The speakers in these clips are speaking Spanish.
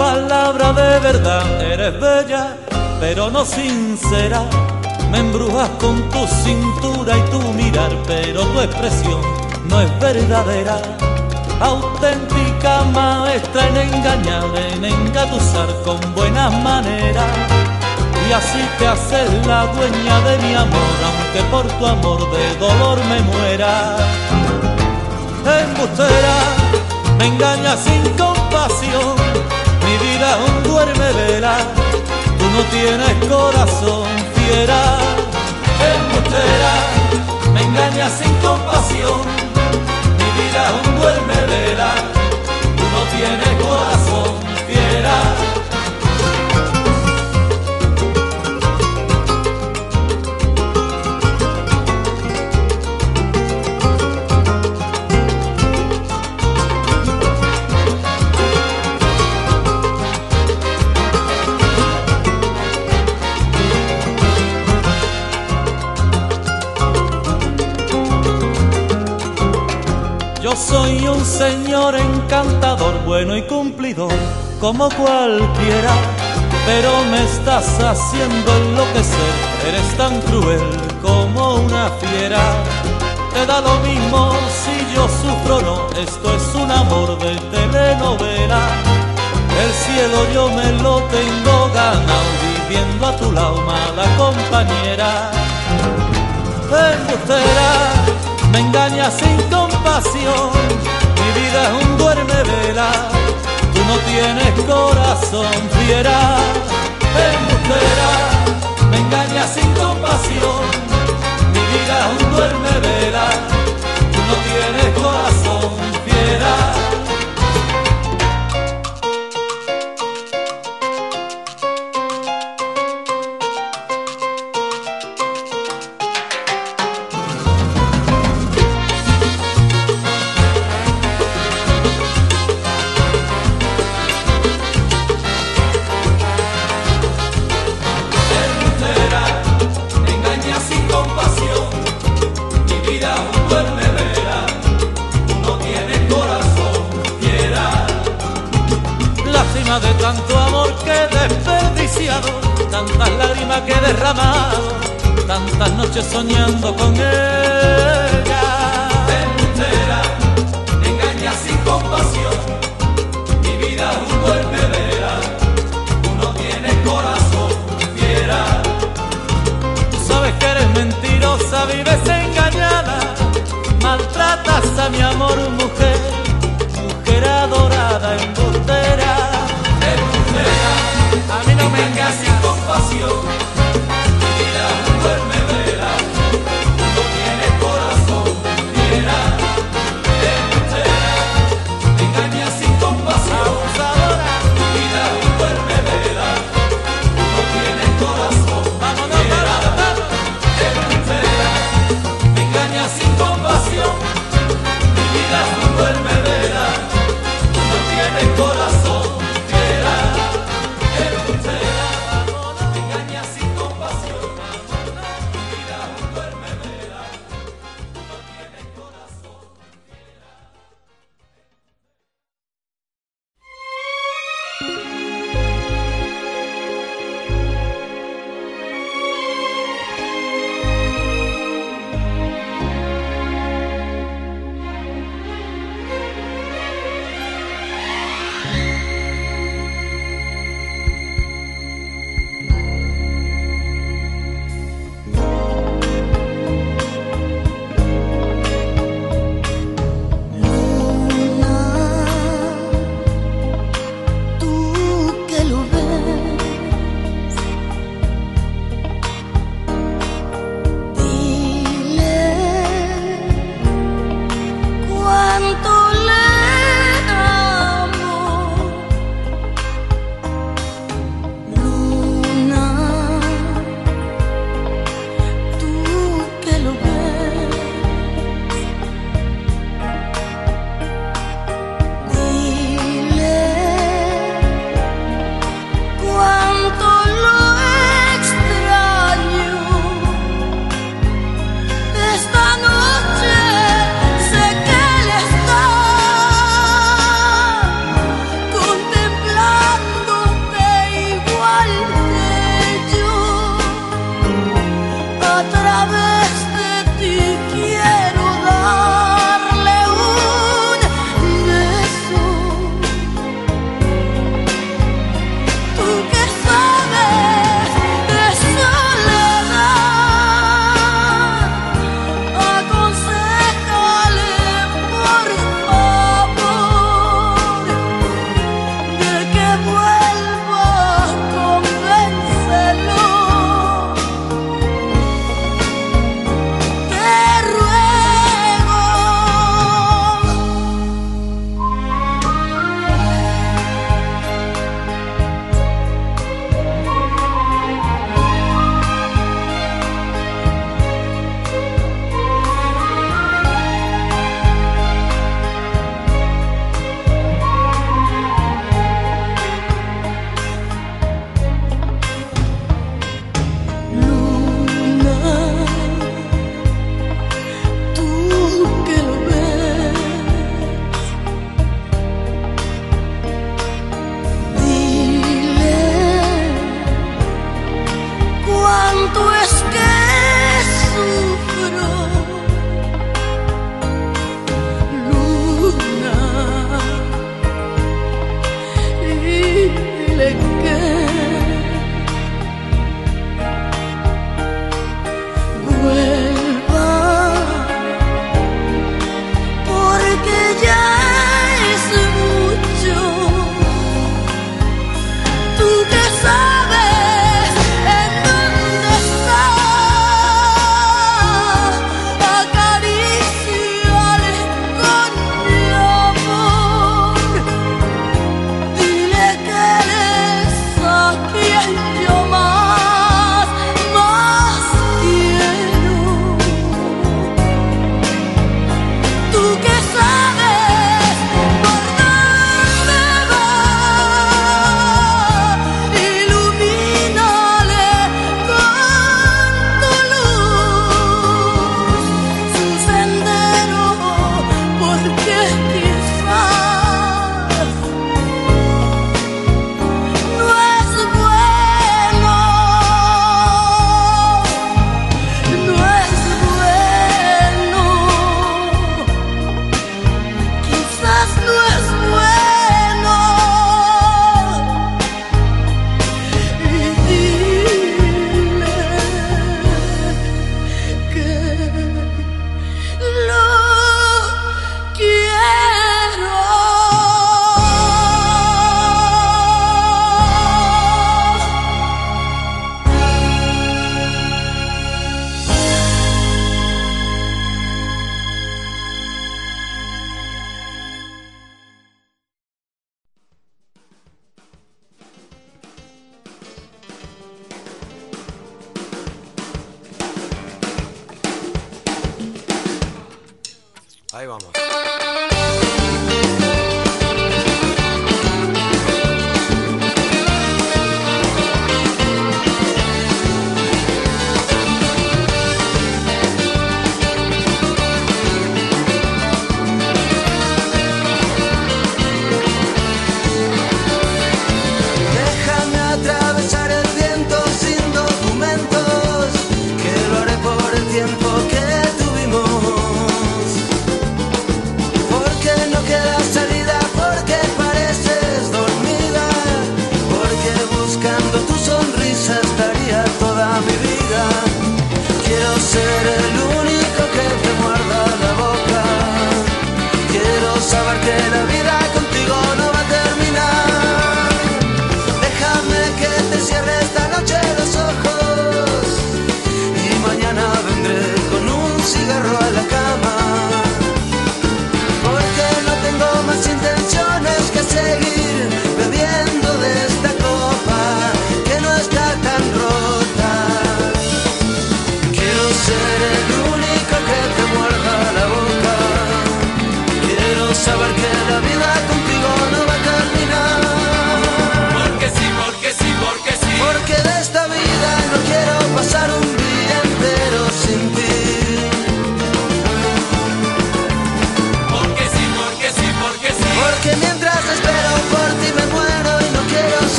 Palabra de verdad, eres bella, pero no sincera. Me embrujas con tu cintura y tu mirar, pero tu expresión no es verdadera. Auténtica maestra en engañar, en engatusar con buenas maneras. Y así te haces la dueña de mi amor, aunque por tu amor de dolor me muera. Embustera, me engañas sin compasión, un duerme vela, tú no tienes corazón fiera. Embustera, me engañas sin compasión, mi vida un duerme vela, tú no tienes bueno y cumplidor, como cualquiera, pero me estás haciendo enloquecer, eres tan cruel como una fiera. Te da lo mismo si yo sufro no, esto es un amor de telenovela. El cielo yo me lo tengo ganado, viviendo a tu lado, mala compañera. Embustera, me engañas sin compasión, vida es un duerme vela, tú no tienes corazón fiera, embustera, me engañas sin compasión, mi vida es un duerme vela, noches soñando con ella.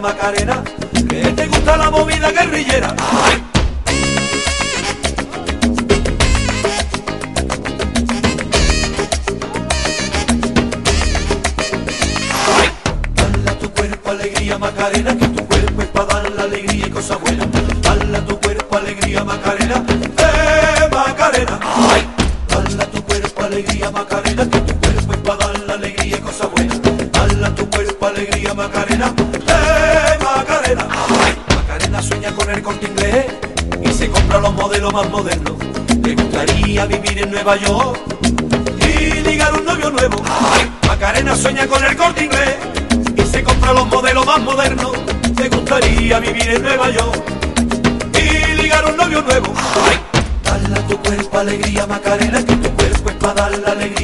Macarena, que te gusta la movida guerrillera. más moderno. Le gustaría vivir en Nueva York y ligar un novio nuevo. Macarena sueña con el corte inglés y se compra los modelos más modernos. Le gustaría vivir en Nueva York y ligar un novio nuevo. ¡Ay! Dale a tu cuerpo alegría, Macarena, que tu cuerpo es para dar la alegría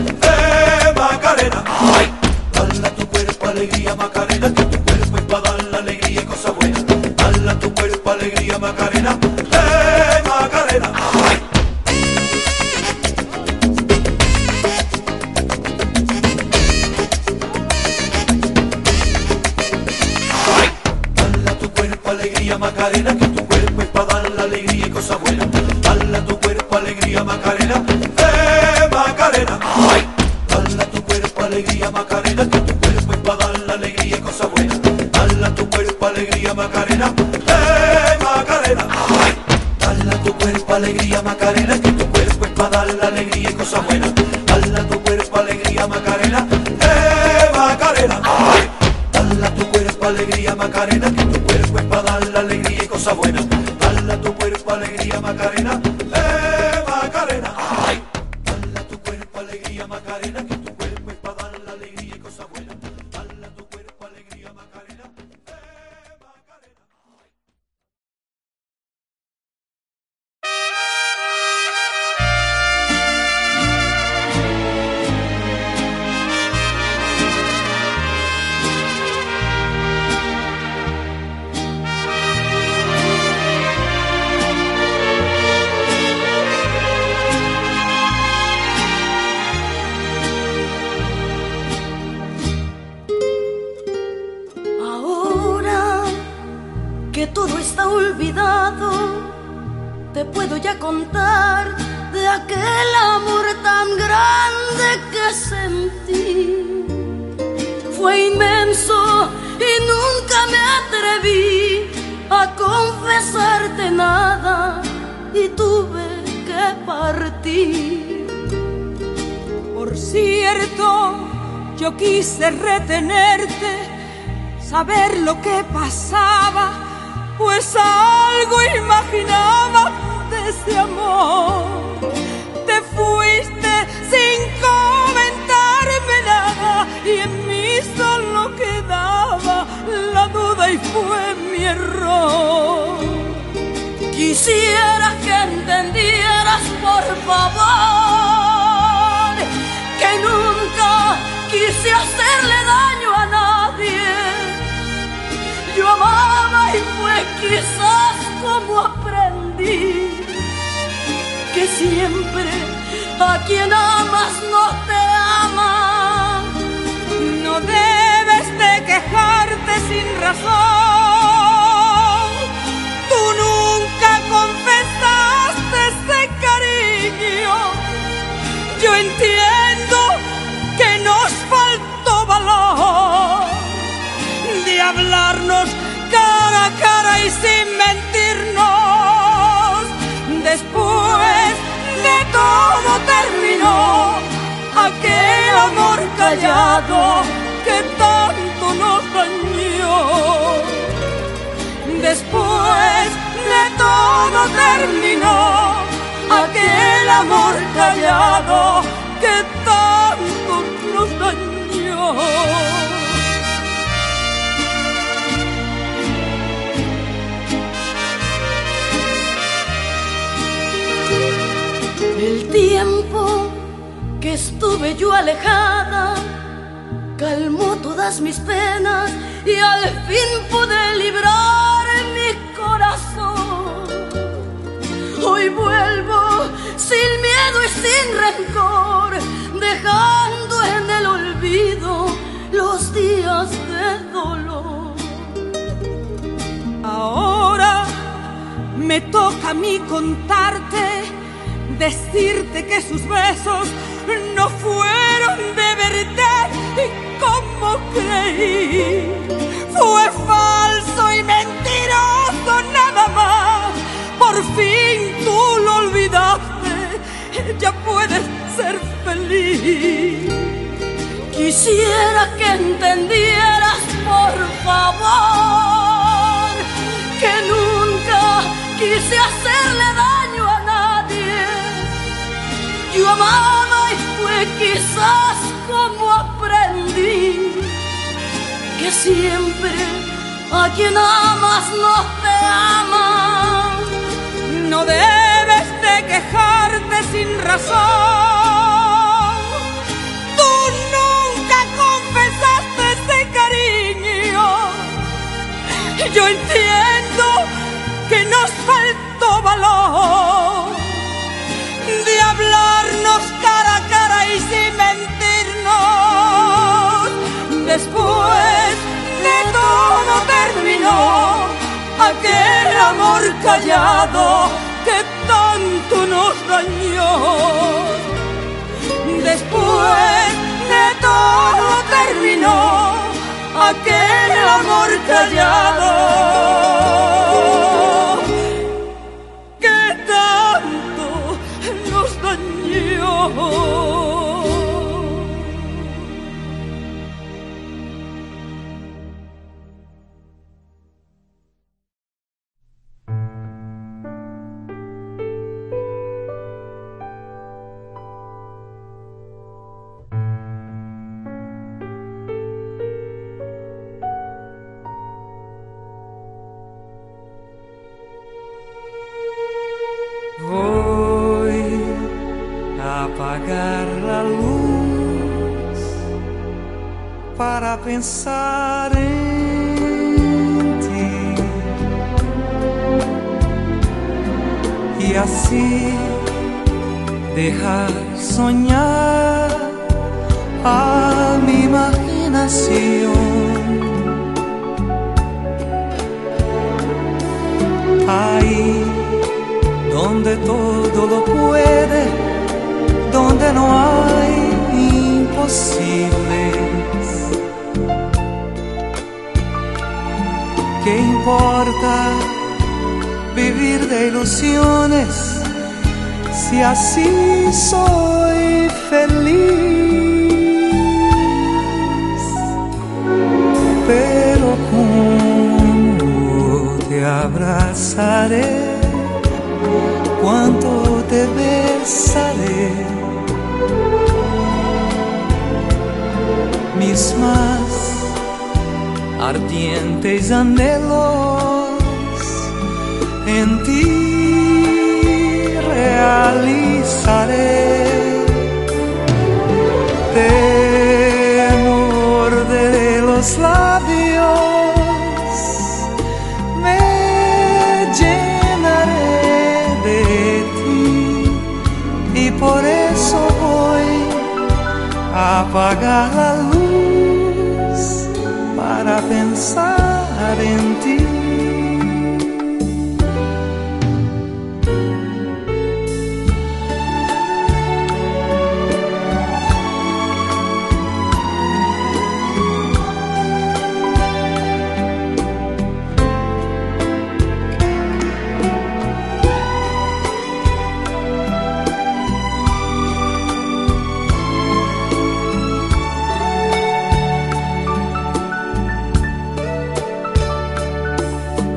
desierto, yo quise retenerte, saber lo que pasaba, pues algo imaginaba de ese amor. Te fuiste sin comentarme nada y en mí solo quedaba la duda y fue mi error. Quisiera que entendieras, por favor quise hacerle daño a nadie. Yo amaba y fue quizás como aprendí que siempre a quien amas no te ama. No debes de quejarte sin razón. Tú nunca confesaste ese cariño. Yo entiendo hablarnos cara a cara y sin mentirnos. Después de todo terminó aquel amor callado que tanto nos dañó. Después de todo terminó aquel amor callado que tanto nos dañó. Tiempo que estuve yo alejada calmó todas mis penas y al fin pude librar mi corazón. Hoy vuelvo sin miedo y sin rencor, dejando en el olvido los días de dolor. Ahora me toca a mí contarte, decirte que sus besos no fueron de verdad como creí. Fue falso y mentiroso nada más. Por fin tú lo olvidaste, ya puedes ser feliz. Quisiera que entendieras, por favor, que nunca quise hacerle daño. Yo amaba y fue quizás como aprendí que siempre a quien amas no te ama. No debes de quejarte sin razón. Tú nunca confesaste ese cariño. Yo entiendo que nos faltó valor callado que tanto nos dañó. Después de todo terminó aquel amor callado para pensar en ti y así dejar soñar a mi imaginación. Ahí donde todo lo puede, donde no hay imposibles. Importa vivir de ilusiones si así soy feliz? Pero cómo te abrazaré cuánto te besaré. Mis más ardientes anhelos en ti realizaré. Te morderé los labios, me llenaré de ti y por eso voy a apagar la luz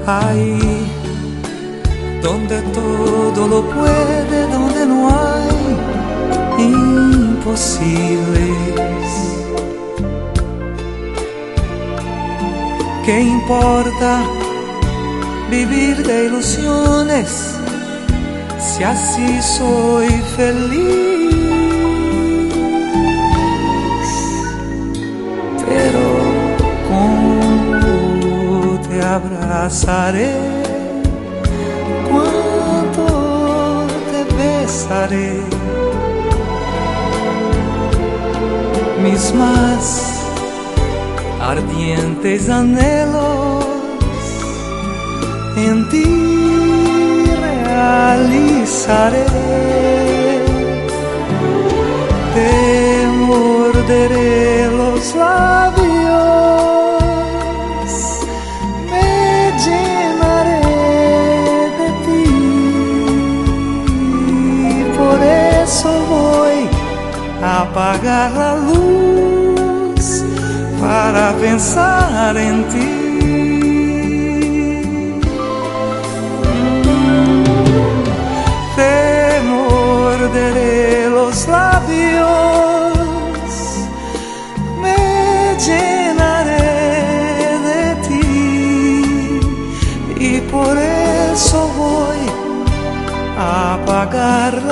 Ahí donde todo lo puede, donde no hay imposibles. ¿Qué importa vivir de ilusiones si así soy feliz? Abrazaré? ¿Cuánto te besaré? Mis más ardientes anhelos en ti realizaré. Te morderé los labios, apagar la luz para pensar en ti. Te morderé los labios, me llenaré de ti y por eso voy a apagar